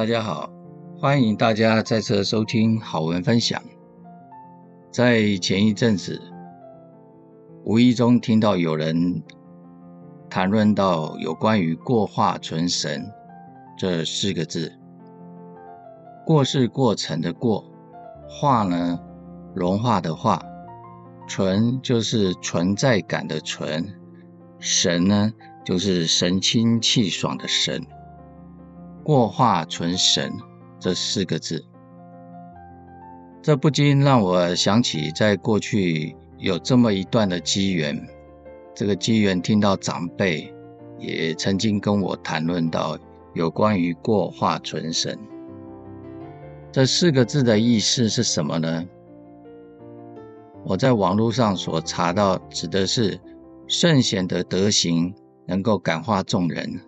大家好，欢迎大家再次收听好文分享。在前一阵子，无意中听到有人谈论到有关于“过化存神”这四个字。过是过程的过，化呢，融化的化，存就是存在感的存，神呢，就是神清气爽的神。过化存神这四个字，这不禁让我想起，在过去有这么一段的机缘。这个机缘听到长辈也曾经跟我谈论到有关于过化存神这四个字的意思是什么呢？我在网络上所查到，指的是圣贤的德行能够感化众人，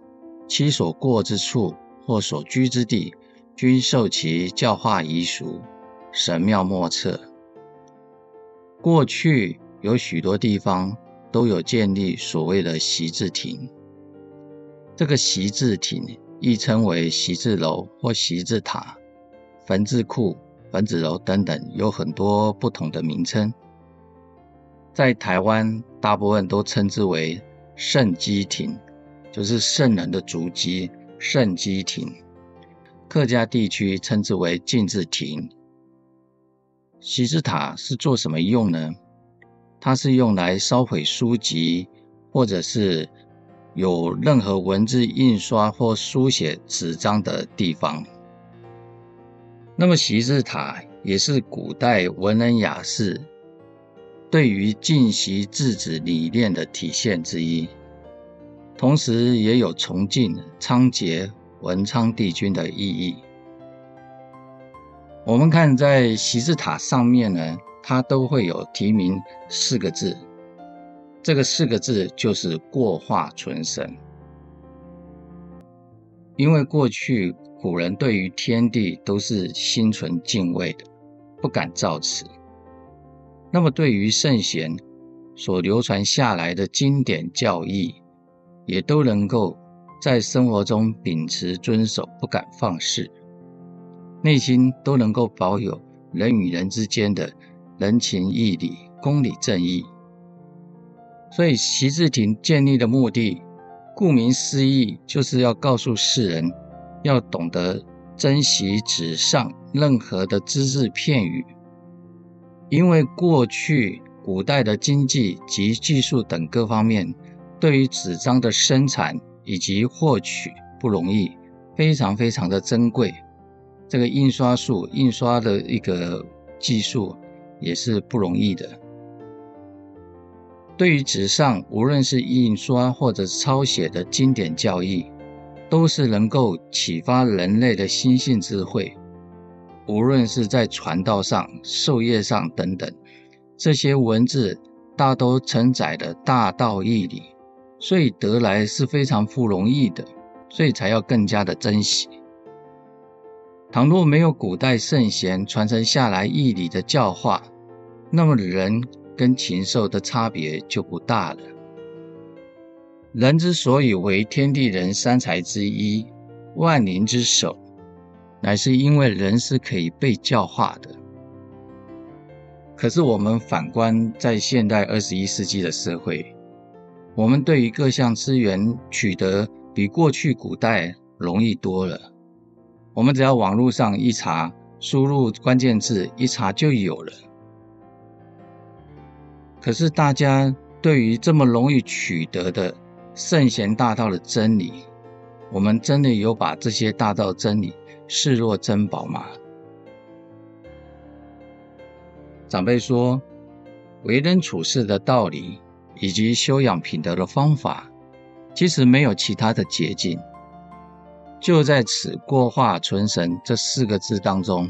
其所过之处。或所居之地，均受其教化遗俗，神妙莫测。过去有许多地方都有建立所谓的习字亭，这个习字亭亦称为习字楼或习字塔、坟字库、坟字楼等等，有很多不同的名称。在台湾，大部分都称之为圣基亭，就是圣人的足迹。圣基亭，客家地区称之为静字亭。习字塔是做什么用呢？它是用来烧毁书籍，或者是有任何文字印刷或书写纸张的地方。那么习字塔也是古代文人雅士对于尽习字纸理念的体现之一。同时也有崇敬仓颉文昌帝君的意义。我们看在习字塔上面呢，它都会有题名四个字，这个四个字就是“过化存神”。因为过去古人对于天地都是心存敬畏的，不敢造次。那么对于圣贤所流传下来的经典教义，也都能够在生活中秉持遵守，不敢放肆，内心都能够保有人与人之间的人情义理、公理正义。所以习字亭建立的目的，顾名思义，就是要告诉世人，要懂得珍惜纸上任何的只字片语，因为过去古代的经济及技术等各方面。对于纸张的生产以及获取不容易，非常非常的珍贵。这个印刷术、印刷的一个技术也是不容易的。对于纸上，无论是印刷或者抄写的经典教义，都是能够启发人类的心性智慧。无论是在传道上、授业上等等，这些文字大都承载了大道义理。所以得来是非常不容易的，所以才要更加的珍惜。倘若没有古代圣贤传承下来义理的教化，那么人跟禽兽的差别就不大了。人之所以为天地人三才之一，万灵之首，乃是因为人是可以被教化的。可是我们反观在现代二十一世纪的社会，我们对于各项资源取得比过去古代容易多了。我们只要网络上一查，输入关键字一查就有了。可是大家对于这么容易取得的圣贤大道的真理，我们真的有把这些大道真理视若珍宝吗？长辈说，为人处事的道理。以及修养品德的方法，其实没有其他的捷径，就在此“过化存神”这四个字当中。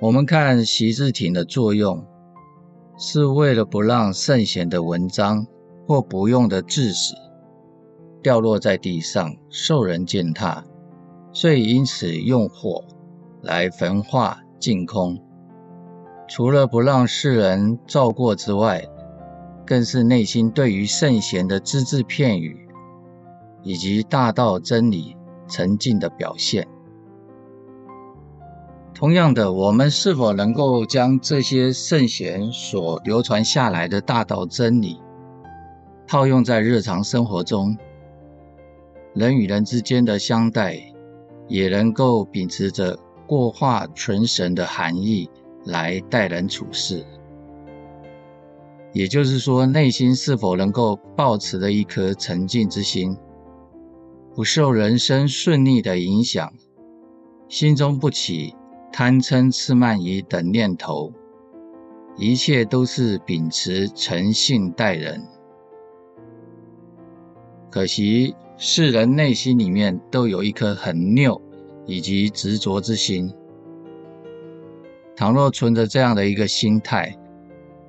我们看习字亭的作用，是为了不让圣贤的文章或不用的字史掉落在地上受人践踏，所以因此用火来焚化净空，除了不让世人照过之外，更是内心对于圣贤的只字片语，以及大道真理沉静的表现。同样的，我们是否能够将这些圣贤所流传下来的大道真理，套用在日常生活中，人与人之间的相待，也能够秉持着过化存神的含义来待人处事？也就是说，内心是否能够抱持着一颗沉静之心，不受人生顺逆的影响，心中不起贪嗔痴慢疑等念头，一切都是秉持诚信待人。可惜世人内心里面都有一颗很拗以及执着之心，倘若存着这样的一个心态，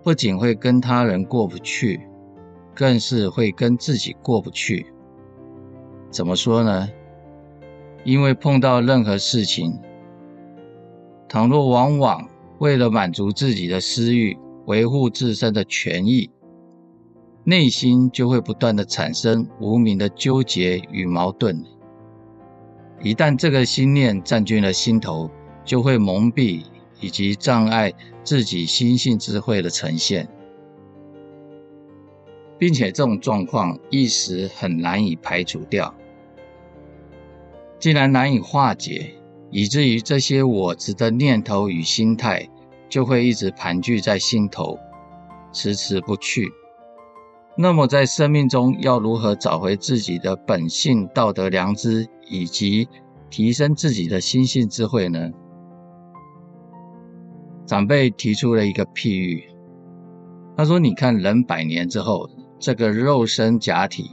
不仅会跟他人过不去，更是会跟自己过不去。怎么说呢？因为碰到任何事情，倘若往往为了满足自己的私欲，维护自身的权益，内心就会不断地产生无名的纠结与矛盾。一旦这个心念占据了心头，就会蒙蔽以及障碍自己心性智慧的呈现，并且这种状况一时很难以排除掉。既然难以化解，以至于这些我执的念头与心态就会一直盘踞在心头，迟迟不去。那么，在生命中要如何找回自己的本性、道德良知，以及提升自己的心性智慧呢？长辈提出了一个譬喻，他说：“你看，人百年之后，这个肉身假体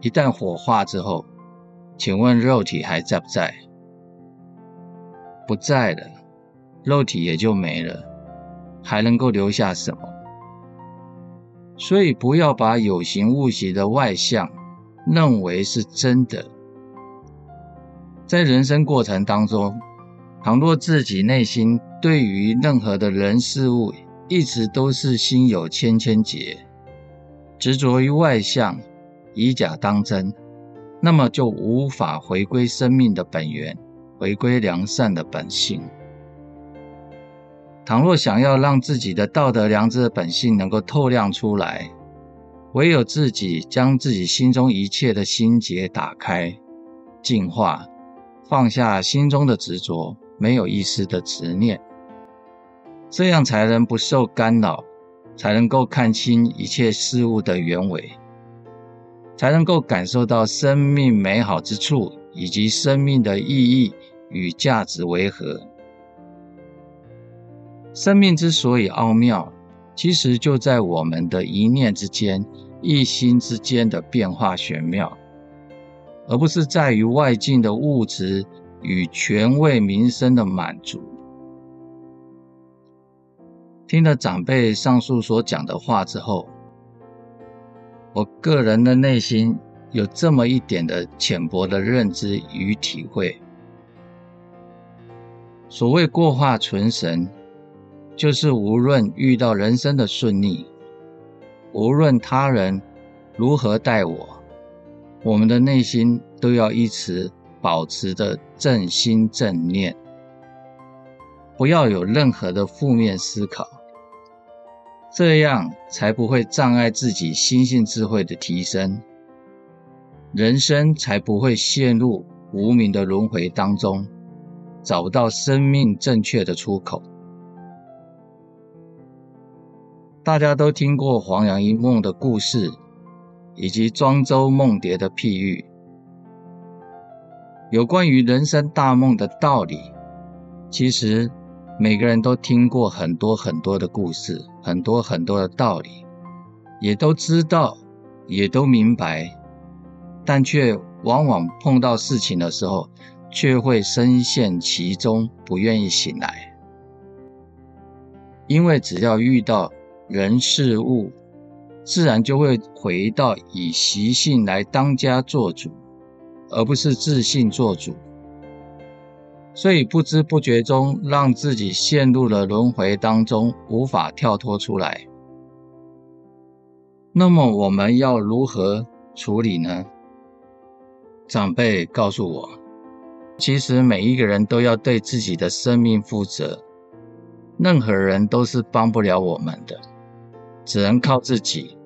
一旦火化之后，请问肉体还在不在？”不在了，肉体也就没了，还能够留下什么？所以不要把有形物形的外相认为是真的。在人生过程当中，倘若自己内心对于任何的人事物一直都是心有千千结，执着于外相，以假当真，那么就无法回归生命的本源。回归良善的本性。倘若想要让自己的道德良知的本性能够透亮出来，唯有自己将自己心中一切的心结打开、净化，放下心中的执着，没有一丝的执念，这样才能不受干扰，才能够看清一切事物的原委，才能够感受到生命美好之处以及生命的意义。与价值为何？生命之所以奥妙，其实就在我们的一念之间、一心之间的变化玄妙，而不是在于外境的物质与权位名声的满足。听了长辈上述所讲的话之后，我个人的内心有这么一点的浅薄的认知与体会。所谓过化存神，就是无论遇到人生的顺逆，无论他人如何待我，我们的内心都要一直保持着正心正念，不要有任何的负面思考，这样才不会障碍自己心性智慧的提升，人生才不会陷入无明的轮回当中。找不到生命正确的出口。大家都听过黄杨一梦的故事，以及庄周梦蝶的譬喻。有关于人生大梦的道理，其实每个人都听过很多很多的故事，很多很多的道理，也都知道，也都明白，但却往往碰到事情的时候，却会深陷其中，不愿意醒来。因为只要遇到人事物，自然就会回到以习性来当家做主，而不是自信做主。所以不知不觉中，让自己陷入了轮回当中，无法跳脱出来。那么我们要如何处理呢？长辈告诉我。其实每一个人都要对自己的生命负责，任何人都是帮不了我们的，只能靠自己。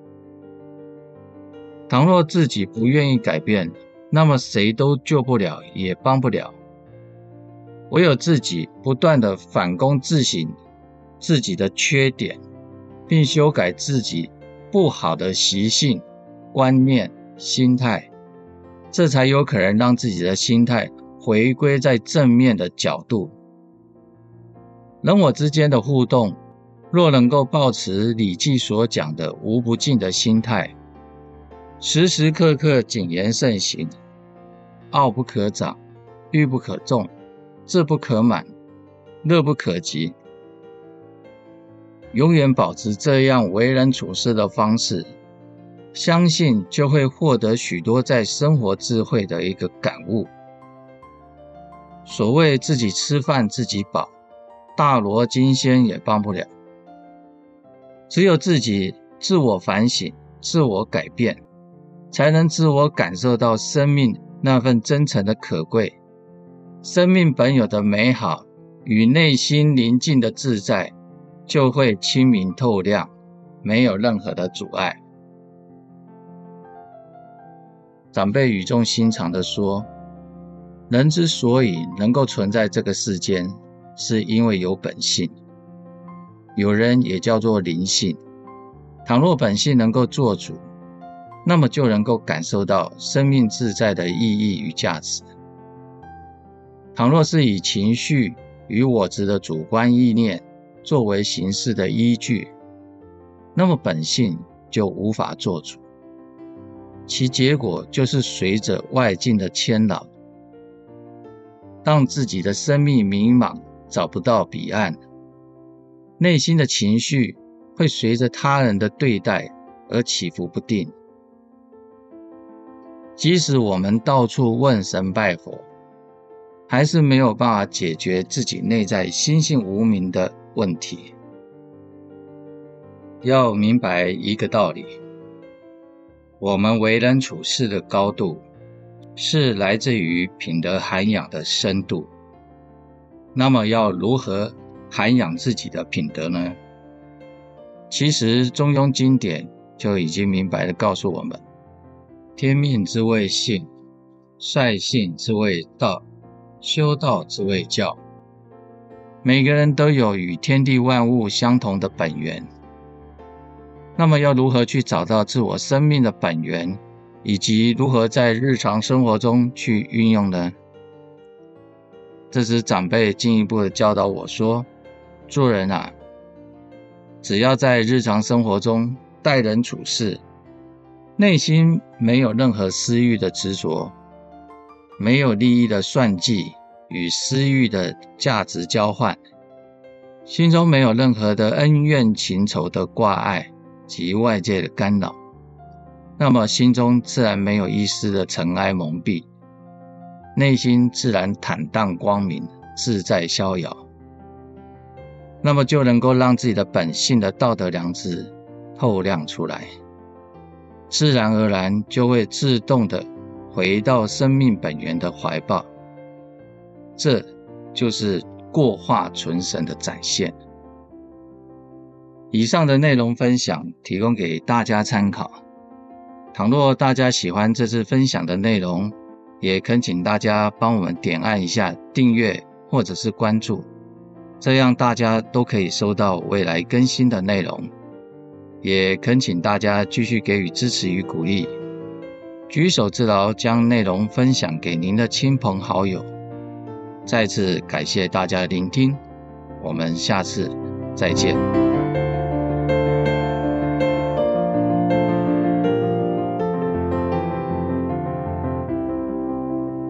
倘若自己不愿意改变，那么谁都救不了，也帮不了。唯有自己不断的反躬自省自己的缺点，并修改自己不好的习性、观念、心态，这才有可能让自己的心态。回归在正面的角度，人我之间的互动，若能够抱持《礼记》所讲的无不尽的心态，时时刻刻谨言慎行，傲不可长，欲不可纵，志不可满，乐不可极，永远保持这样为人处事的方式，相信就会获得许多在生活智慧的一个感悟。所谓自己吃饭自己饱，大罗金仙也帮不了。只有自己自我反省、自我改变，才能自我感受到生命那份真诚的可贵，生命本有的美好与内心宁静的自在，就会清明透亮，没有任何的阻碍。长辈语重心长地说。人之所以能够存在这个世间，是因为有本性。有人也叫做灵性。倘若本性能够做主，那么就能够感受到生命自在的意义与价值。倘若是以情绪与我执的主观意念作为行事的依据，那么本性就无法做主，其结果就是随着外境的牵扰。让自己的生命迷茫，找不到彼岸，内心的情绪会随着他人的对待而起伏不定。即使我们到处问神拜佛，还是没有办法解决自己内在心性无明的问题。要明白一个道理：我们为人处事的高度。是来自于品德涵养的深度。那么要如何涵养自己的品德呢？其实中庸经典就已经明白地告诉我们：天命之谓性，率性之谓道，修道之谓教。每个人都有与天地万物相同的本源。那么要如何去找到自我生命的本源？以及如何在日常生活中去运用呢？这时长辈进一步的教导我说：“做人啊，只要在日常生活中待人处事，内心没有任何私欲的执着，没有利益的算计与私欲的价值交换，心中没有任何的恩怨情仇的挂碍及外界的干扰。”那么心中自然没有一丝的尘埃蒙蔽，内心自然坦荡光明、自在逍遥。那么就能够让自己的本性的道德良知透亮出来，自然而然就会自动的回到生命本源的怀抱。这就是过化存神的展现。以上的内容分享提供给大家参考。倘若大家喜欢这次分享的内容，也恳请大家帮我们点按一下订阅或者是关注，这样大家都可以收到未来更新的内容。也恳请大家继续给予支持与鼓励，举手之劳将内容分享给您的亲朋好友。再次感谢大家的聆听，我们下次再见。